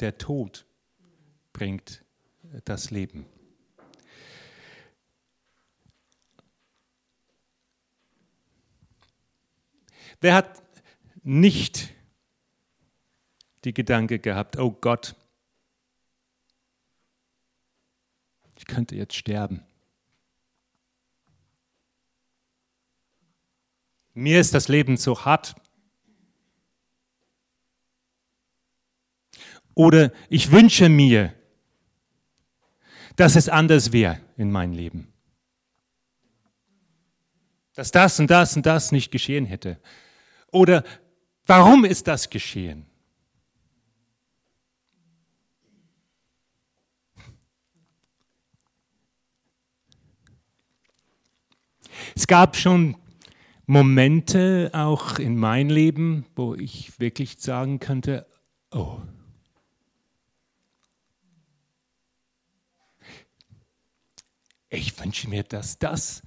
der Tod bringt das Leben. Wer hat nicht die Gedanke gehabt, oh Gott, ich könnte jetzt sterben. Mir ist das Leben zu hart. Oder ich wünsche mir, dass es anders wäre in meinem Leben. Dass das und das und das nicht geschehen hätte. Oder warum ist das geschehen? Es gab schon Momente auch in meinem Leben, wo ich wirklich sagen könnte, oh, ich wünsche mir, dass das,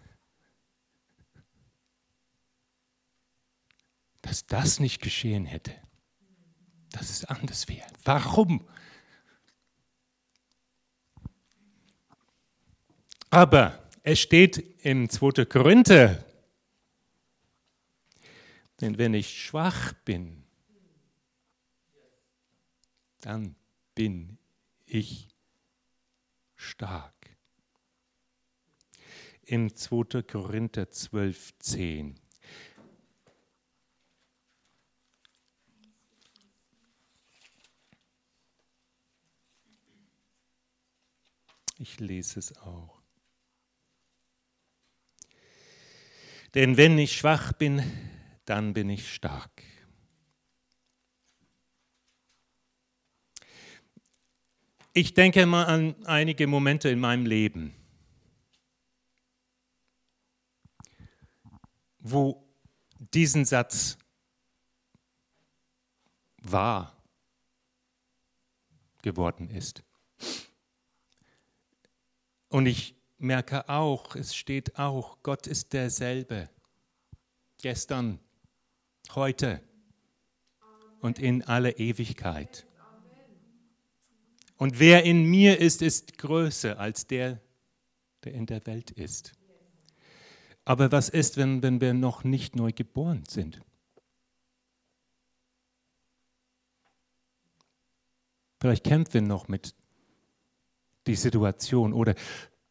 dass das nicht geschehen hätte, dass es anders wäre. Warum? Aber es steht im 2. Korinther, denn wenn ich schwach bin, dann bin ich stark. Im 2. Korinther 12, 10. Ich lese es auch. Denn wenn ich schwach bin, dann bin ich stark. Ich denke mal an einige Momente in meinem Leben, wo diesen Satz wahr geworden ist. Und ich merke auch, es steht auch, Gott ist derselbe. Gestern, heute und in alle Ewigkeit. Und wer in mir ist, ist größer als der, der in der Welt ist. Aber was ist, wenn, wenn wir noch nicht neu geboren sind? Vielleicht kämpfen wir noch mit die Situation oder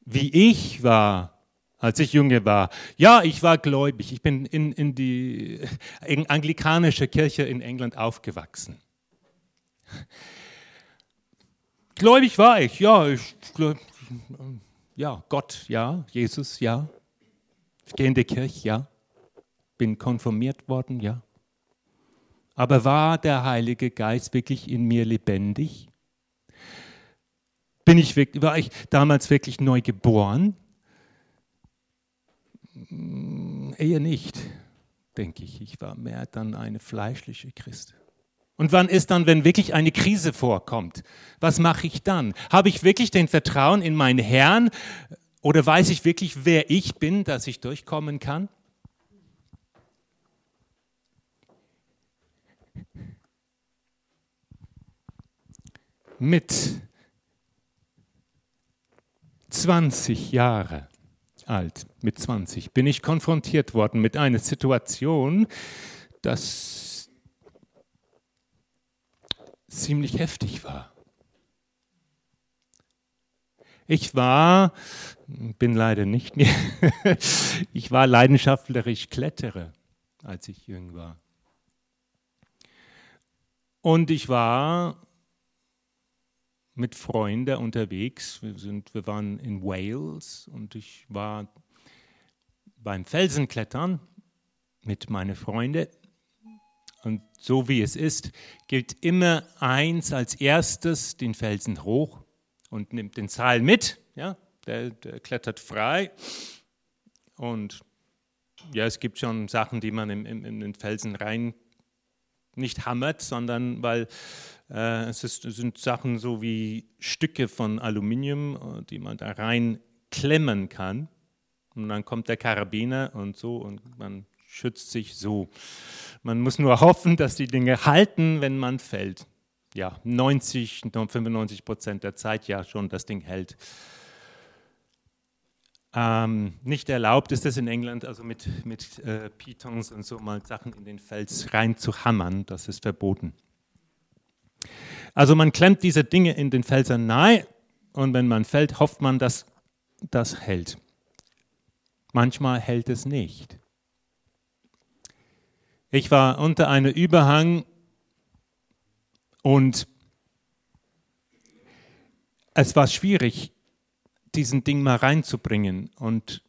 wie ich war, als ich junge war. Ja, ich war gläubig. Ich bin in, in die in anglikanische Kirche in England aufgewachsen. Gläubig war ich, ja. Ich, ja, Gott, ja. Jesus, ja. Ich gehe in die Kirche, ja. Bin konformiert worden, ja. Aber war der Heilige Geist wirklich in mir lebendig? Bin ich, war ich damals wirklich neu geboren? Hm, eher nicht, denke ich. Ich war mehr dann eine fleischliche Christ. Und wann ist dann, wenn wirklich eine Krise vorkommt? Was mache ich dann? Habe ich wirklich den Vertrauen in meinen Herrn oder weiß ich wirklich, wer ich bin, dass ich durchkommen kann? Mit 20 Jahre alt, mit 20, bin ich konfrontiert worden mit einer Situation, das ziemlich heftig war. Ich war, bin leider nicht mehr, ich war leidenschaftlich Kletterer, als ich jung war. Und ich war mit Freunden unterwegs. Wir, sind, wir waren in Wales und ich war beim Felsenklettern mit meinen Freunden. Und so wie es ist, gilt immer eins als erstes den Felsen hoch und nimmt den Seil mit. Ja, der, der klettert frei. Und ja, es gibt schon Sachen, die man in, in, in den Felsen rein nicht hammert, sondern weil äh, es, ist, es, sind Sachen so wie Stücke von Aluminium, äh, die man da rein klemmen kann. Und dann kommt der Karabiner und so und man schützt sich so. Man muss nur hoffen, dass die Dinge halten, wenn man fällt. Ja, 90, 95 Prozent der Zeit ja schon das Ding hält. Ähm, nicht erlaubt ist es in England, also mit, mit äh, Pitons und so mal Sachen in den Fels rein zu hammern, das ist verboten. Also man klemmt diese Dinge in den Felsen nahe und wenn man fällt, hofft man, dass das hält. Manchmal hält es nicht. Ich war unter einem Überhang und es war schwierig, diesen Ding mal reinzubringen. Und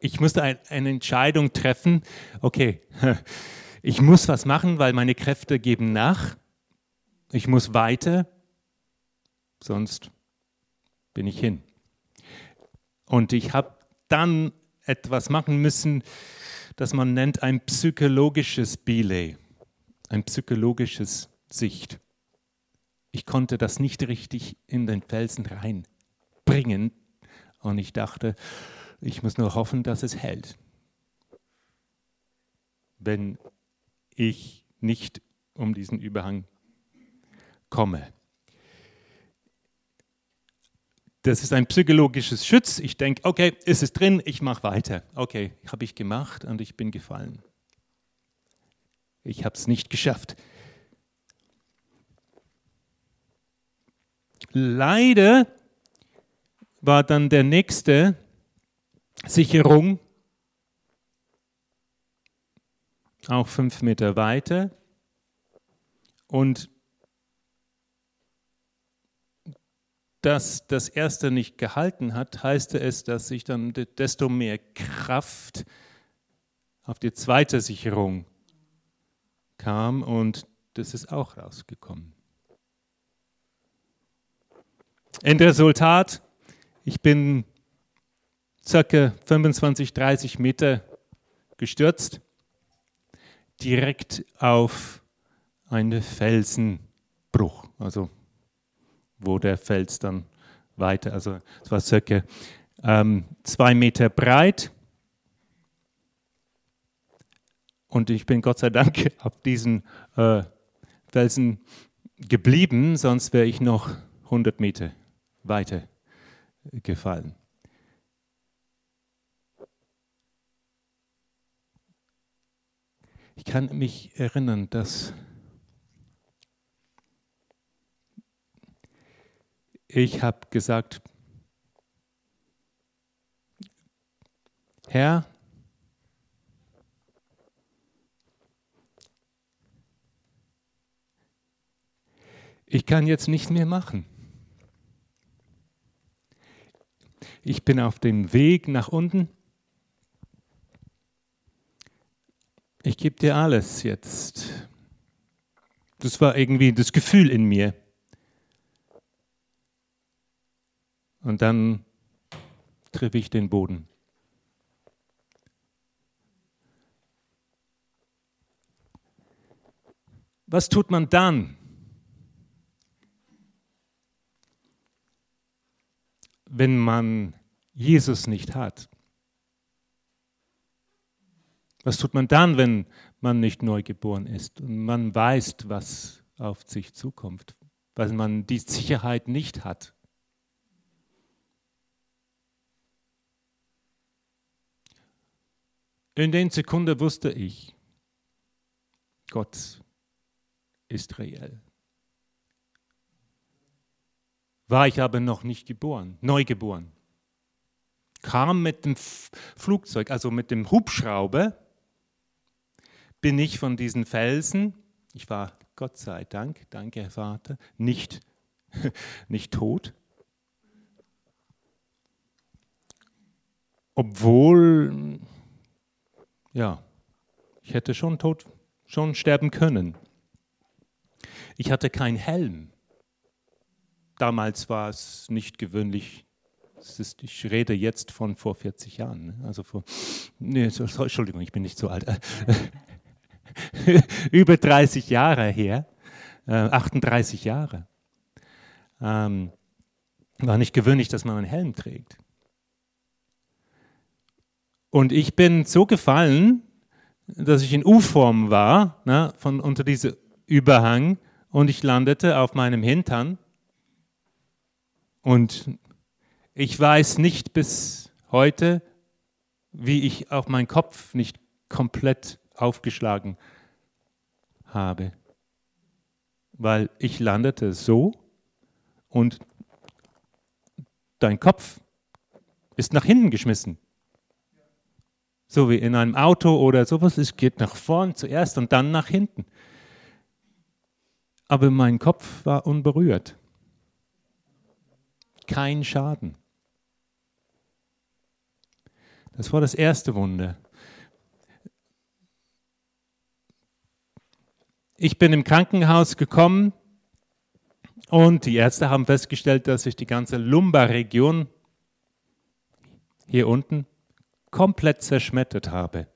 ich musste ein, eine Entscheidung treffen, okay, ich muss was machen, weil meine Kräfte geben nach. Ich muss weiter, sonst bin ich hin. Und ich habe dann etwas machen müssen, das man nennt ein psychologisches Belay, ein psychologisches Sicht. Ich konnte das nicht richtig in den Felsen reinbringen und ich dachte, ich muss nur hoffen, dass es hält. Wenn ich nicht um diesen Überhang komme. Das ist ein psychologisches Schutz. Ich denke, okay, ist es drin, ich mache weiter. Okay, habe ich gemacht und ich bin gefallen. Ich habe es nicht geschafft. Leider war dann der nächste Sicherung auch fünf Meter weiter und dass das erste nicht gehalten hat, heißt es, dass sich dann desto mehr Kraft auf die zweite Sicherung kam und das ist auch rausgekommen. Endresultat, ich bin circa 25, 30 Meter gestürzt, direkt auf einen Felsenbruch, also wo der Fels dann weiter, also es war circa ähm, zwei Meter breit. Und ich bin Gott sei Dank auf diesen äh, Felsen geblieben, sonst wäre ich noch 100 Meter weiter gefallen. Ich kann mich erinnern, dass ich habe gesagt, Herr, ich kann jetzt nicht mehr machen. Ich bin auf dem Weg nach unten. Ich gebe dir alles jetzt. Das war irgendwie das Gefühl in mir. Und dann treffe ich den Boden. Was tut man dann? Wenn man Jesus nicht hat. Was tut man dann, wenn man nicht neu geboren ist und man weiß, was auf sich zukommt, weil man die Sicherheit nicht hat? In den Sekunden wusste ich, Gott ist reell. War ich aber noch nicht geboren, neu geboren. Kam mit dem Flugzeug, also mit dem Hubschrauber, bin ich von diesen Felsen, ich war Gott sei Dank, danke Herr Vater, nicht, nicht tot. Obwohl ja, ich hätte schon tot, schon sterben können. Ich hatte keinen Helm. Damals war es nicht gewöhnlich. Ist, ich rede jetzt von vor 40 Jahren. Ne? Also vor, nee, Entschuldigung, ich bin nicht so alt. Über 30 Jahre her, äh, 38 Jahre. Ähm, war nicht gewöhnlich, dass man einen Helm trägt. Und ich bin so gefallen, dass ich in U-Form war, ne, von unter diesem Überhang und ich landete auf meinem Hintern. Und ich weiß nicht bis heute, wie ich auch meinen Kopf nicht komplett aufgeschlagen habe. Weil ich landete so und dein Kopf ist nach hinten geschmissen. So wie in einem Auto oder sowas. Es geht nach vorn zuerst und dann nach hinten. Aber mein Kopf war unberührt. Kein Schaden. Das war das erste Wunder. Ich bin im Krankenhaus gekommen und die Ärzte haben festgestellt, dass ich die ganze Lumbarregion hier unten komplett zerschmettert habe.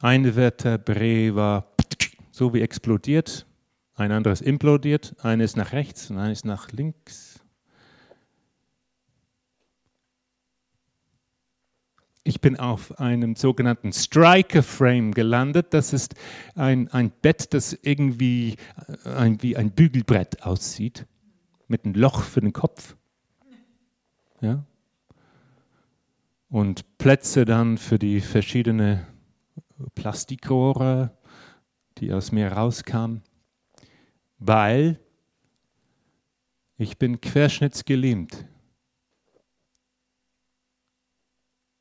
Eine Vertebrae war so wie explodiert, ein anderes implodiert, eines nach rechts und eines nach links. Ich bin auf einem sogenannten Striker Frame gelandet. Das ist ein, ein Bett, das irgendwie äh, ein, wie ein Bügelbrett aussieht, mit einem Loch für den Kopf. Ja? Und Plätze dann für die verschiedenen Plastikrohre, die aus mir rauskamen, weil ich bin querschnittsgelähmt.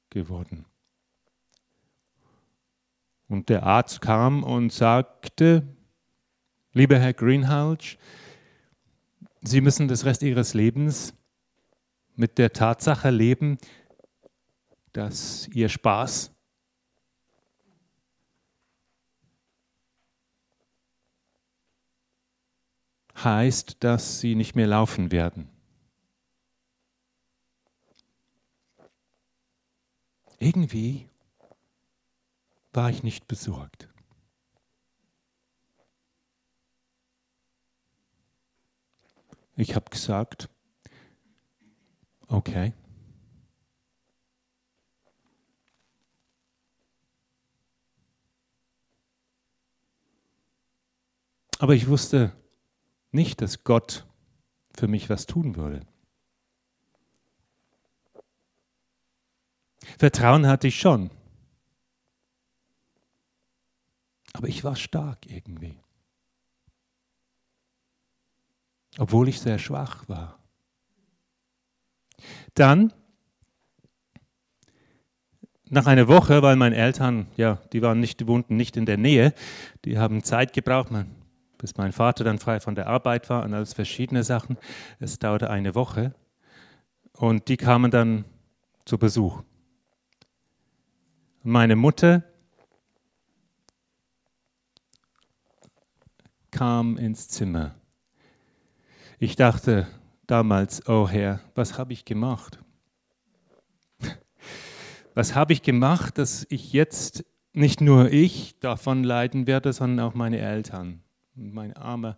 Geworden. Und der Arzt kam und sagte, lieber Herr Greenhalgh, Sie müssen das Rest Ihres Lebens mit der Tatsache leben, dass Ihr Spaß heißt, dass Sie nicht mehr laufen werden. Irgendwie war ich nicht besorgt. Ich habe gesagt, okay. Aber ich wusste nicht, dass Gott für mich was tun würde. Vertrauen hatte ich schon. Aber ich war stark irgendwie. Obwohl ich sehr schwach war. Dann, nach einer Woche, weil meine Eltern, ja, die waren nicht, die wohnten nicht in der Nähe, die haben Zeit gebraucht, bis mein Vater dann frei von der Arbeit war und alles verschiedene Sachen. Es dauerte eine Woche. Und die kamen dann zu Besuch. Meine Mutter kam ins Zimmer. Ich dachte damals, oh Herr, was habe ich gemacht? Was habe ich gemacht, dass ich jetzt nicht nur ich davon leiden werde, sondern auch meine Eltern. Meine arme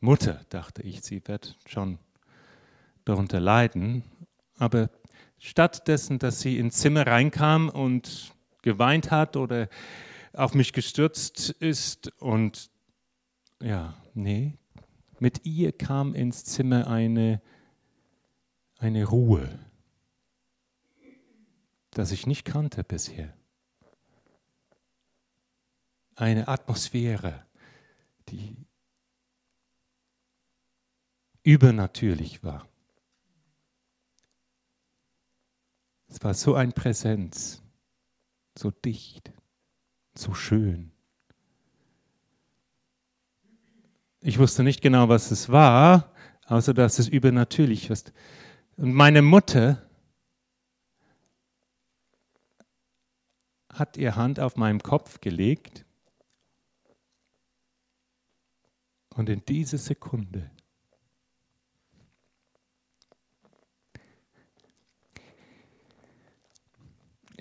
Mutter, dachte ich, sie wird schon darunter leiden. Aber stattdessen, dass sie ins Zimmer reinkam und geweint hat oder auf mich gestürzt ist. Und ja, nee, mit ihr kam ins Zimmer eine, eine Ruhe, das ich nicht kannte bisher. Eine Atmosphäre, die übernatürlich war. Es war so ein Präsenz so dicht, so schön. Ich wusste nicht genau, was es war, außer dass es übernatürlich ist. Und meine Mutter hat ihr Hand auf meinem Kopf gelegt und in diese Sekunde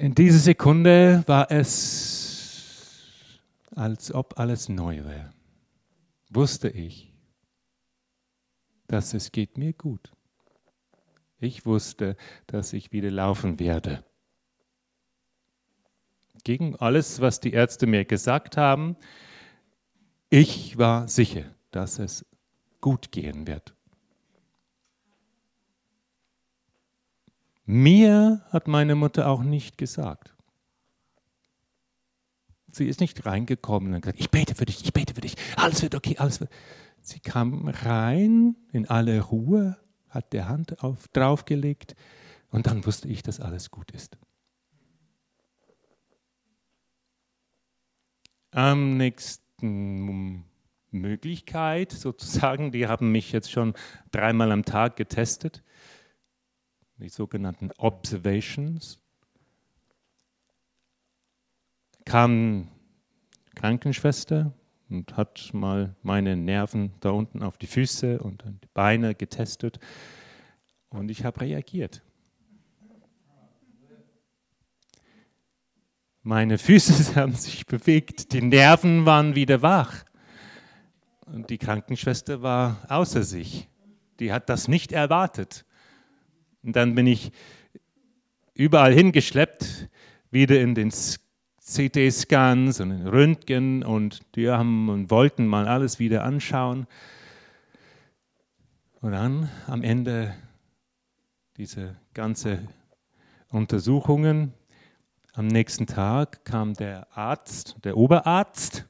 In dieser Sekunde war es, als ob alles neu wäre. Wusste ich, dass es geht mir gut. Ich wusste, dass ich wieder laufen werde. Gegen alles, was die Ärzte mir gesagt haben, Ich war sicher, dass es gut gehen wird. Mir hat meine Mutter auch nicht gesagt. Sie ist nicht reingekommen und gesagt, ich bete für dich, ich bete für dich, alles wird okay, alles wird. Sie kam rein in alle Ruhe, hat die Hand auf, draufgelegt und dann wusste ich, dass alles gut ist. Am nächsten Möglichkeit sozusagen, die haben mich jetzt schon dreimal am Tag getestet, die sogenannten Observations. Kam Krankenschwester und hat mal meine Nerven da unten auf die Füße und die Beine getestet und ich habe reagiert. Meine Füße haben sich bewegt, die Nerven waren wieder wach. Und die Krankenschwester war außer sich. Die hat das nicht erwartet. Und dann bin ich überall hingeschleppt, wieder in den CT-Scans und in Röntgen und die haben und wollten mal alles wieder anschauen. Und dann am Ende diese ganze Untersuchungen am nächsten Tag kam der Arzt, der Oberarzt,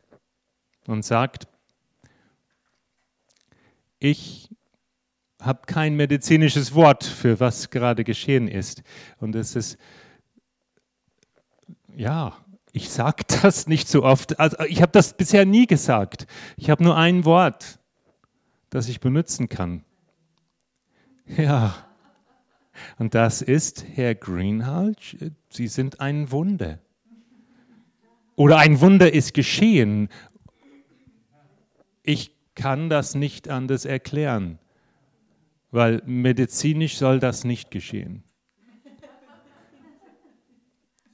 und sagt, ich habe kein medizinisches Wort für was gerade geschehen ist. Und es ist, ja, ich sage das nicht so oft. Also ich habe das bisher nie gesagt. Ich habe nur ein Wort, das ich benutzen kann. Ja, und das ist, Herr Greenhalgh, Sie sind ein Wunder. Oder ein Wunder ist geschehen. Ich kann das nicht anders erklären, weil medizinisch soll das nicht geschehen.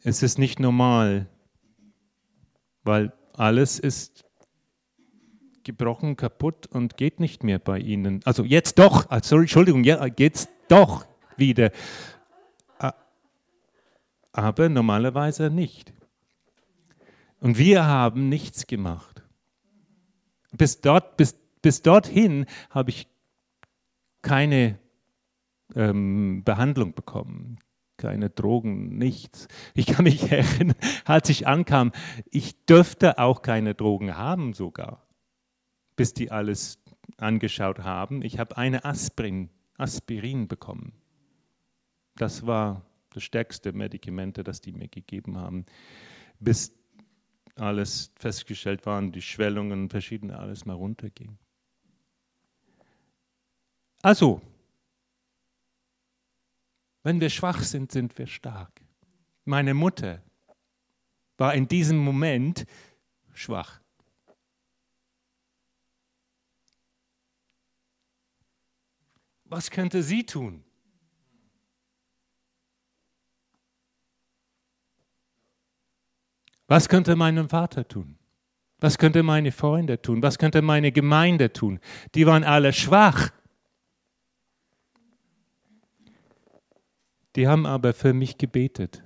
Es ist nicht normal, weil alles ist gebrochen, kaputt und geht nicht mehr bei Ihnen. Also jetzt doch, also Entschuldigung, ja, jetzt doch wieder. Aber normalerweise nicht. Und wir haben nichts gemacht. Bis, dort, bis, bis dorthin habe ich keine ähm, Behandlung bekommen, keine Drogen, nichts. Ich kann mich erinnern, als ich ankam, ich dürfte auch keine Drogen haben sogar, bis die alles angeschaut haben. Ich habe eine Aspirin, Aspirin bekommen. Das war das stärkste Medikamente, das die mir gegeben haben, bis alles festgestellt war und die Schwellungen verschiedene alles mal runterging. Also, wenn wir schwach sind, sind wir stark. Meine Mutter war in diesem Moment schwach. Was könnte sie tun? Was könnte mein Vater tun? Was könnte meine Freunde tun? Was könnte meine Gemeinde tun? Die waren alle schwach. Die haben aber für mich gebetet.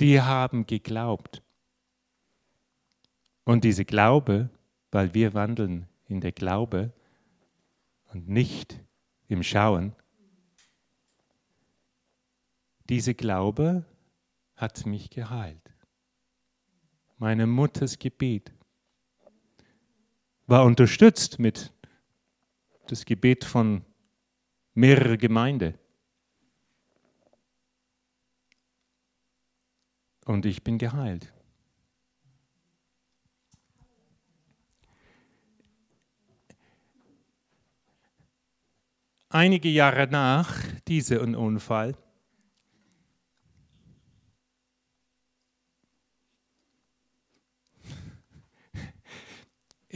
Die haben geglaubt. Und diese Glaube, weil wir wandeln in der Glaube und nicht im Schauen, diese Glaube hat mich geheilt. Meine Mutters Gebet war unterstützt mit das Gebet von mehreren Gemeinden. Und ich bin geheilt. Einige Jahre nach diesem Unfall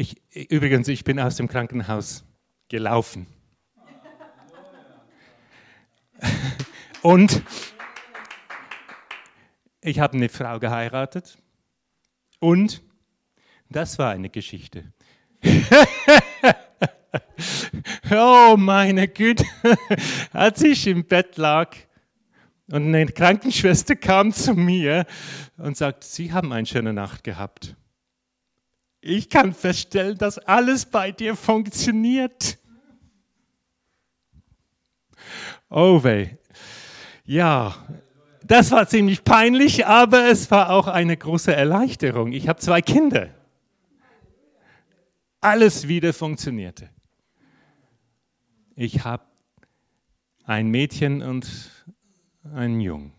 Ich, übrigens, ich bin aus dem Krankenhaus gelaufen. Und ich habe eine Frau geheiratet. Und das war eine Geschichte. oh meine Güte, als ich im Bett lag und eine Krankenschwester kam zu mir und sagte, Sie haben eine schöne Nacht gehabt. ich kann feststellen, dass alles bei dir funktioniert. Oh weh. Ja, das war ziemlich peinlich, aber es war auch eine große Erleichterung. Ich habe zwei Kinder. Alles wieder funktionierte. Ich habe ein Mädchen und einen Jungen.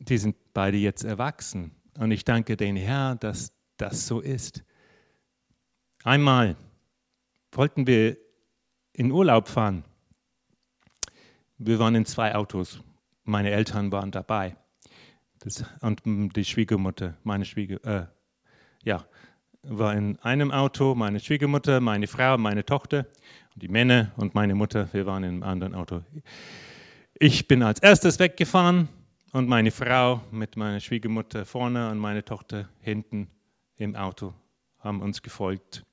Die sind beide jetzt erwachsen. Und ich danke den Herrn, dass das so ist. Einmal wollten wir in Urlaub fahren. Wir waren in zwei Autos. Meine Eltern waren dabei. Das, und die Schwiegermutter, meine Schwieger, äh, ja, war in einem Auto, meine Schwiegermutter, meine Frau, meine Tochter, die Männer und meine Mutter, wir waren in einem anderen Auto. Ich bin als erstes weggefahren und meine Frau mit meiner Schwiegermutter vorne und meine Tochter hinten im Auto haben uns gefolgt.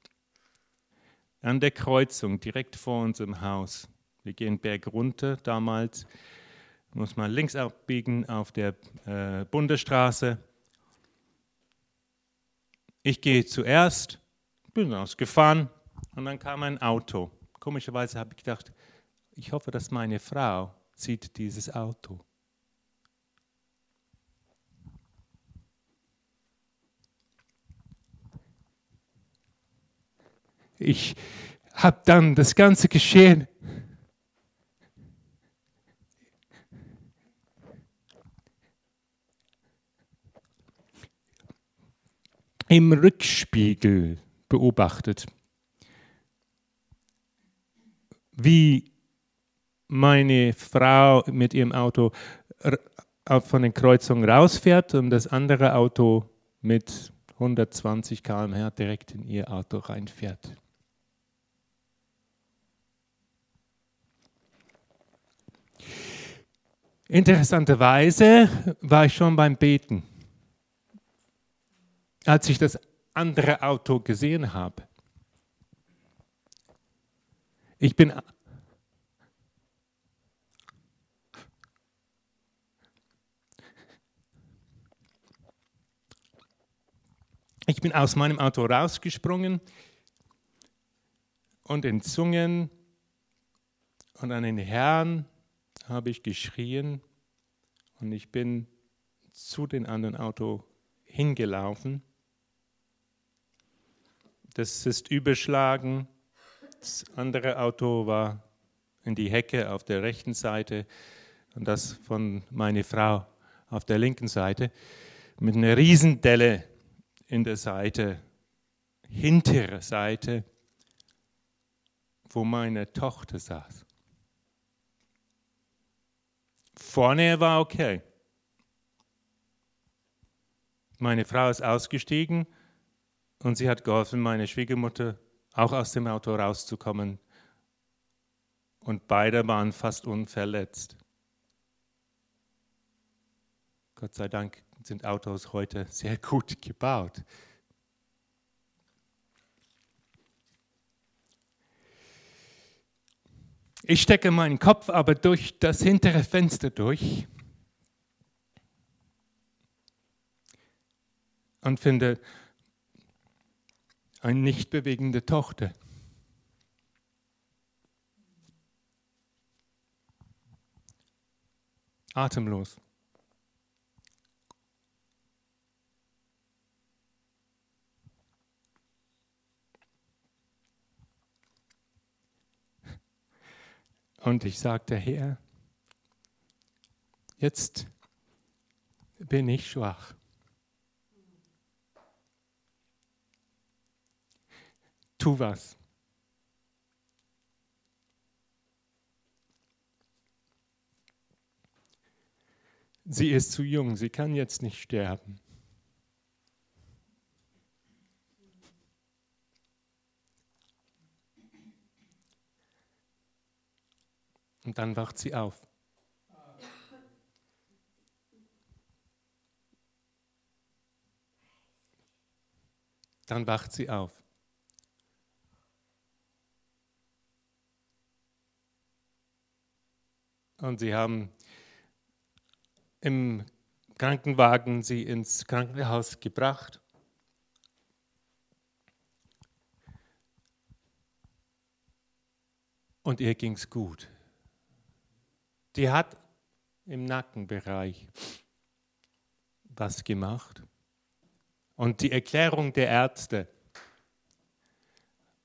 An der Kreuzung direkt vor unserem Haus. Wir gehen Berg runter damals, muss man links abbiegen auf der äh, Bundesstraße. Ich gehe zuerst, bin ausgefahren und dann kam ein Auto. Komischerweise habe ich gedacht, ich hoffe, dass meine Frau sieht dieses Auto. Ich habe dann das ganze Geschehen im Rückspiegel beobachtet, wie meine Frau mit ihrem Auto von den Kreuzungen rausfährt und das andere Auto mit 120 km/h direkt in ihr Auto reinfährt. Interessanterweise war ich schon beim Beten, als ich das andere Auto gesehen habe. Ich bin Ich bin aus meinem Auto rausgesprungen und in Zungen und an den Herrn habe ich geschrien und ich bin zu dem anderen Auto hingelaufen. Das ist überschlagen. Das andere Auto war in die Hecke auf der rechten Seite und das von meiner Frau auf der linken Seite mit einer Riesendelle in der Seite, hintere Seite, wo meine Tochter saß. Vorne war okay. Meine Frau ist ausgestiegen und sie hat geholfen, meine Schwiegermutter auch aus dem Auto rauszukommen. Und beide waren fast unverletzt. Gott sei Dank sind Autos heute sehr gut gebaut. Ich stecke meinen Kopf aber durch das hintere Fenster durch und finde eine nicht bewegende Tochter. Atemlos. Und ich sagte, Herr, jetzt bin ich schwach. Tu was. Sie ist zu jung, sie kann jetzt nicht sterben. Und dann wacht sie auf. Dann wacht sie auf. und sie haben im Krankenwagen sie ins Krankenhaus gebracht. Und ihr ging es gut. Die hat im Nackenbereich was gemacht. Und die Erklärung der Ärzte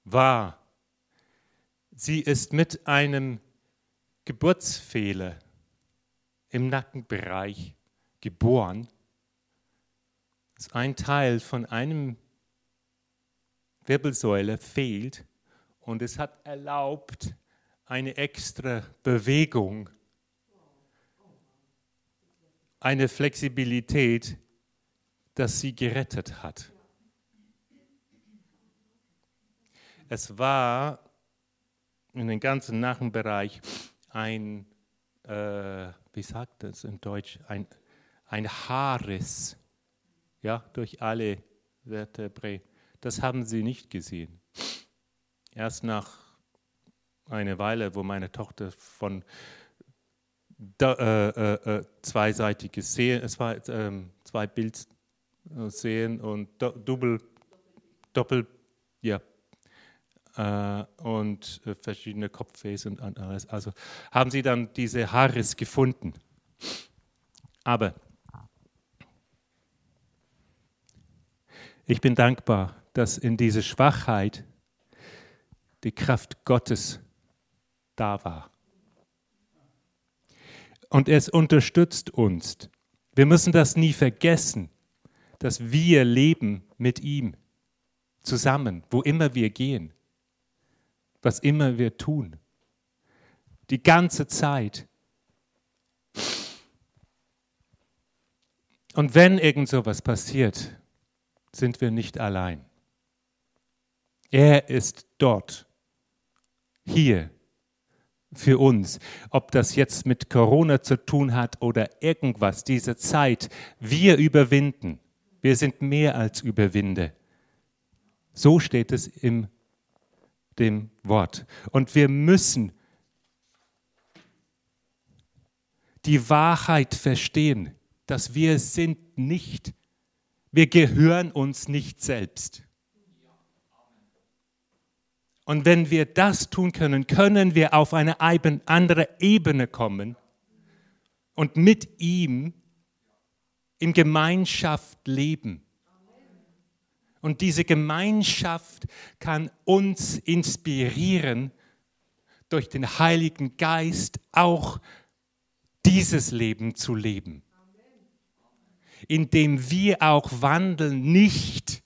war, sie ist mit einem Geburtsfehler im Nackenbereich geboren. Ein Teil von einem Wirbelsäule fehlt und es hat erlaubt eine extra Bewegung, eine Flexibilität, dass sie gerettet hat. Es war in dem ganzen Nachenbereich ein, äh, wie sagt das in Deutsch, ein, ein Haarriss ja, durch alle Vertebrae. Das haben sie nicht gesehen. Erst nach einer Weile, wo meine Tochter von da, äh, äh, äh zweiseitiges Sehen, war ähm, zwei Bild sehen und do, doppel, doppel, ja, äh, und äh, verschiedene Kopfwesen und anderes. Also haben sie dann diese Haares gefunden. Aber ich bin dankbar, dass in dieser Schwachheit die Kraft Gottes da war. Und es unterstützt uns. Wir müssen das nie vergessen, dass wir leben mit ihm zusammen, wo immer wir gehen was immer wir tun. Die ganze Zeit. Und wenn irgend so was passiert, sind wir nicht allein. Er ist dort, hier, für uns. Ob das jetzt mit Corona zu tun hat oder irgendwas, diese Zeit, wir überwinden. Wir sind mehr als Überwinde. So steht es im dem Wort. Und wir müssen die Wahrheit verstehen, dass wir sind nicht, wir gehören uns nicht selbst. Und wenn wir das tun können, können wir auf eine andere Ebene kommen und mit ihm in Gemeinschaft leben. Und diese Gemeinschaft kann uns inspirieren, durch den Heiligen Geist auch dieses Leben zu leben. Indem wir auch wandeln, nicht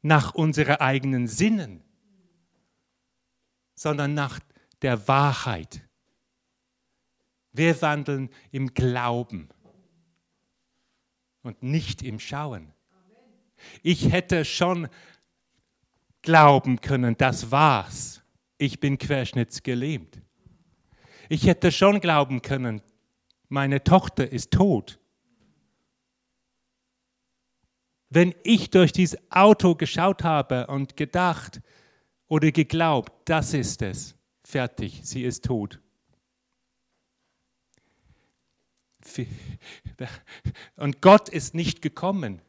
nach unseren eigenen Sinnen, sondern nach der Wahrheit. Wir wandeln im Glauben und nicht im Schauen. Ich hätte schon glauben können, das war's. Ich bin querschnittsgelähmt. Ich hätte schon glauben können, meine Tochter ist tot. Wenn ich durch dieses Auto geschaut habe und gedacht oder geglaubt, das ist es, fertig, sie ist tot. Und Gott ist nicht gekommen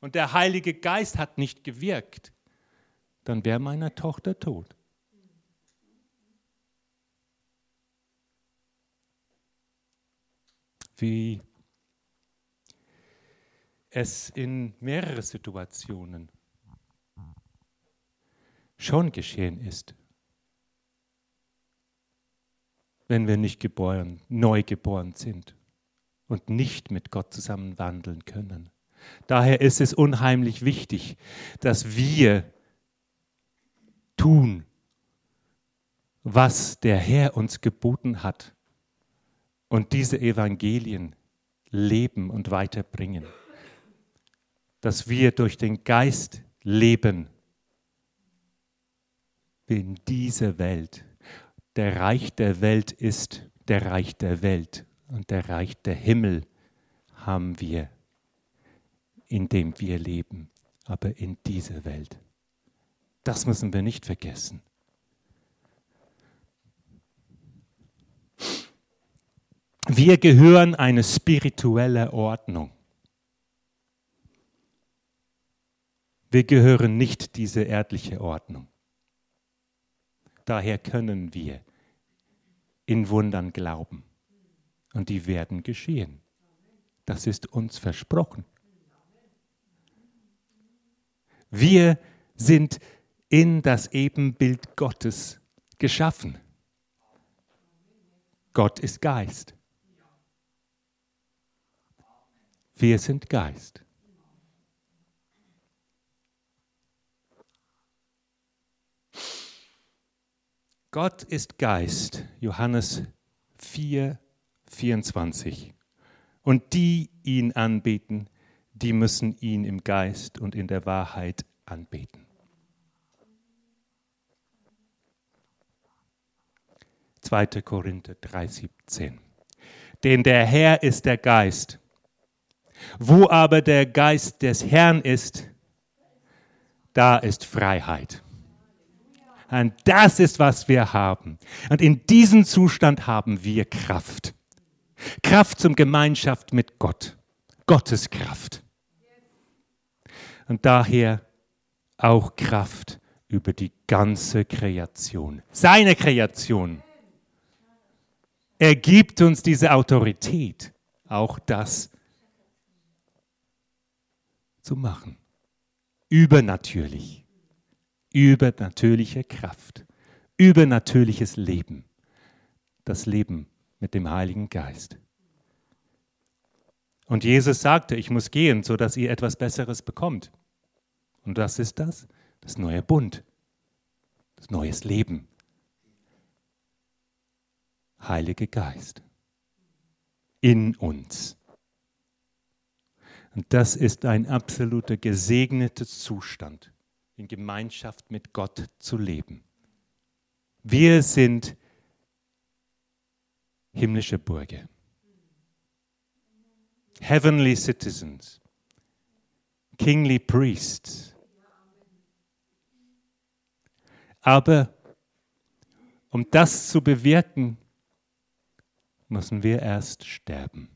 und der Heilige Geist hat nicht gewirkt, dann wäre meine Tochter tot. Wie es in mehreren Situationen schon geschehen ist, wenn wir nicht geboren, neu geboren sind und nicht mit Gott zusammen wandeln können. Daher ist es unheimlich wichtig, dass wir tun, was der Herr uns geboten hat und diese Evangelien leben und weiterbringen. Dass wir durch den Geist leben in dieser Welt. Der Reich der Welt ist der Reich der Welt und der Reich der Himmel haben wir in dem wir leben, aber in dieser Welt. Das müssen wir nicht vergessen. Wir gehören eine spirituelle Ordnung. Wir gehören nicht diese erdliche Ordnung. daher können wir in Wundern glauben. Und die werden geschehen. Das ist uns versprochen. Wir sind in das Ebenbild Gottes geschaffen. Gott ist Geist. Wir sind Geist. Gott ist Geist, Johannes 4, 24. Und die ihn anbeten, die müssen ihn im Geist und in der Wahrheit anbeten. 2. Korinther 3,17. Denn der Herr ist der Geist. Wo aber der Geist des Herrn ist, da ist Freiheit. Und das ist, was wir haben. Und in diesem Zustand haben wir Kraft. Kraft zum Gemeinschaft mit Gott. Gottes Kraft. Und daher auch Kraft über die ganze Kreation. Seine Kreation. Er gibt uns diese Autorität, auch das zu machen. Übernatürlich. Übernatürliche Kraft. Übernatürliches Leben. Das Leben mit dem Heiligen Geist. Und Jesus sagte, ich muss gehen, sodass ihr etwas Besseres bekommt. Und was ist das? Das neue Bund. Das neues Leben. Heilige Geist in uns. Und das ist ein absoluter gesegneter Zustand, in Gemeinschaft mit Gott zu leben. Wir sind himmlische Bürger, heavenly citizens, kingly priests. Aber um das zu bewirken, müssen wir erst sterben.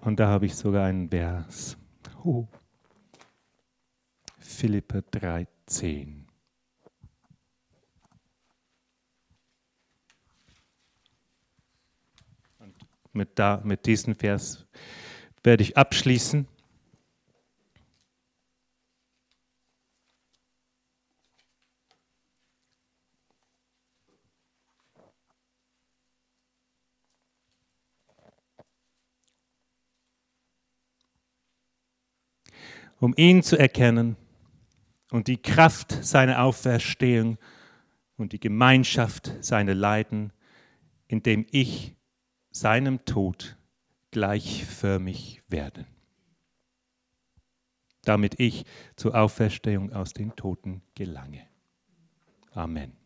Und da habe ich sogar einen Vers. Oh. Philippe 3,10. mit, da, mit diesem Vers werde ich abschließen. um ihn zu erkennen und die Kraft seiner Auferstehung und die Gemeinschaft seiner Leiden, indem ich seinem Tod gleichförmig werden, damit ich zur Auferstehung aus den Toten gelange. Amen.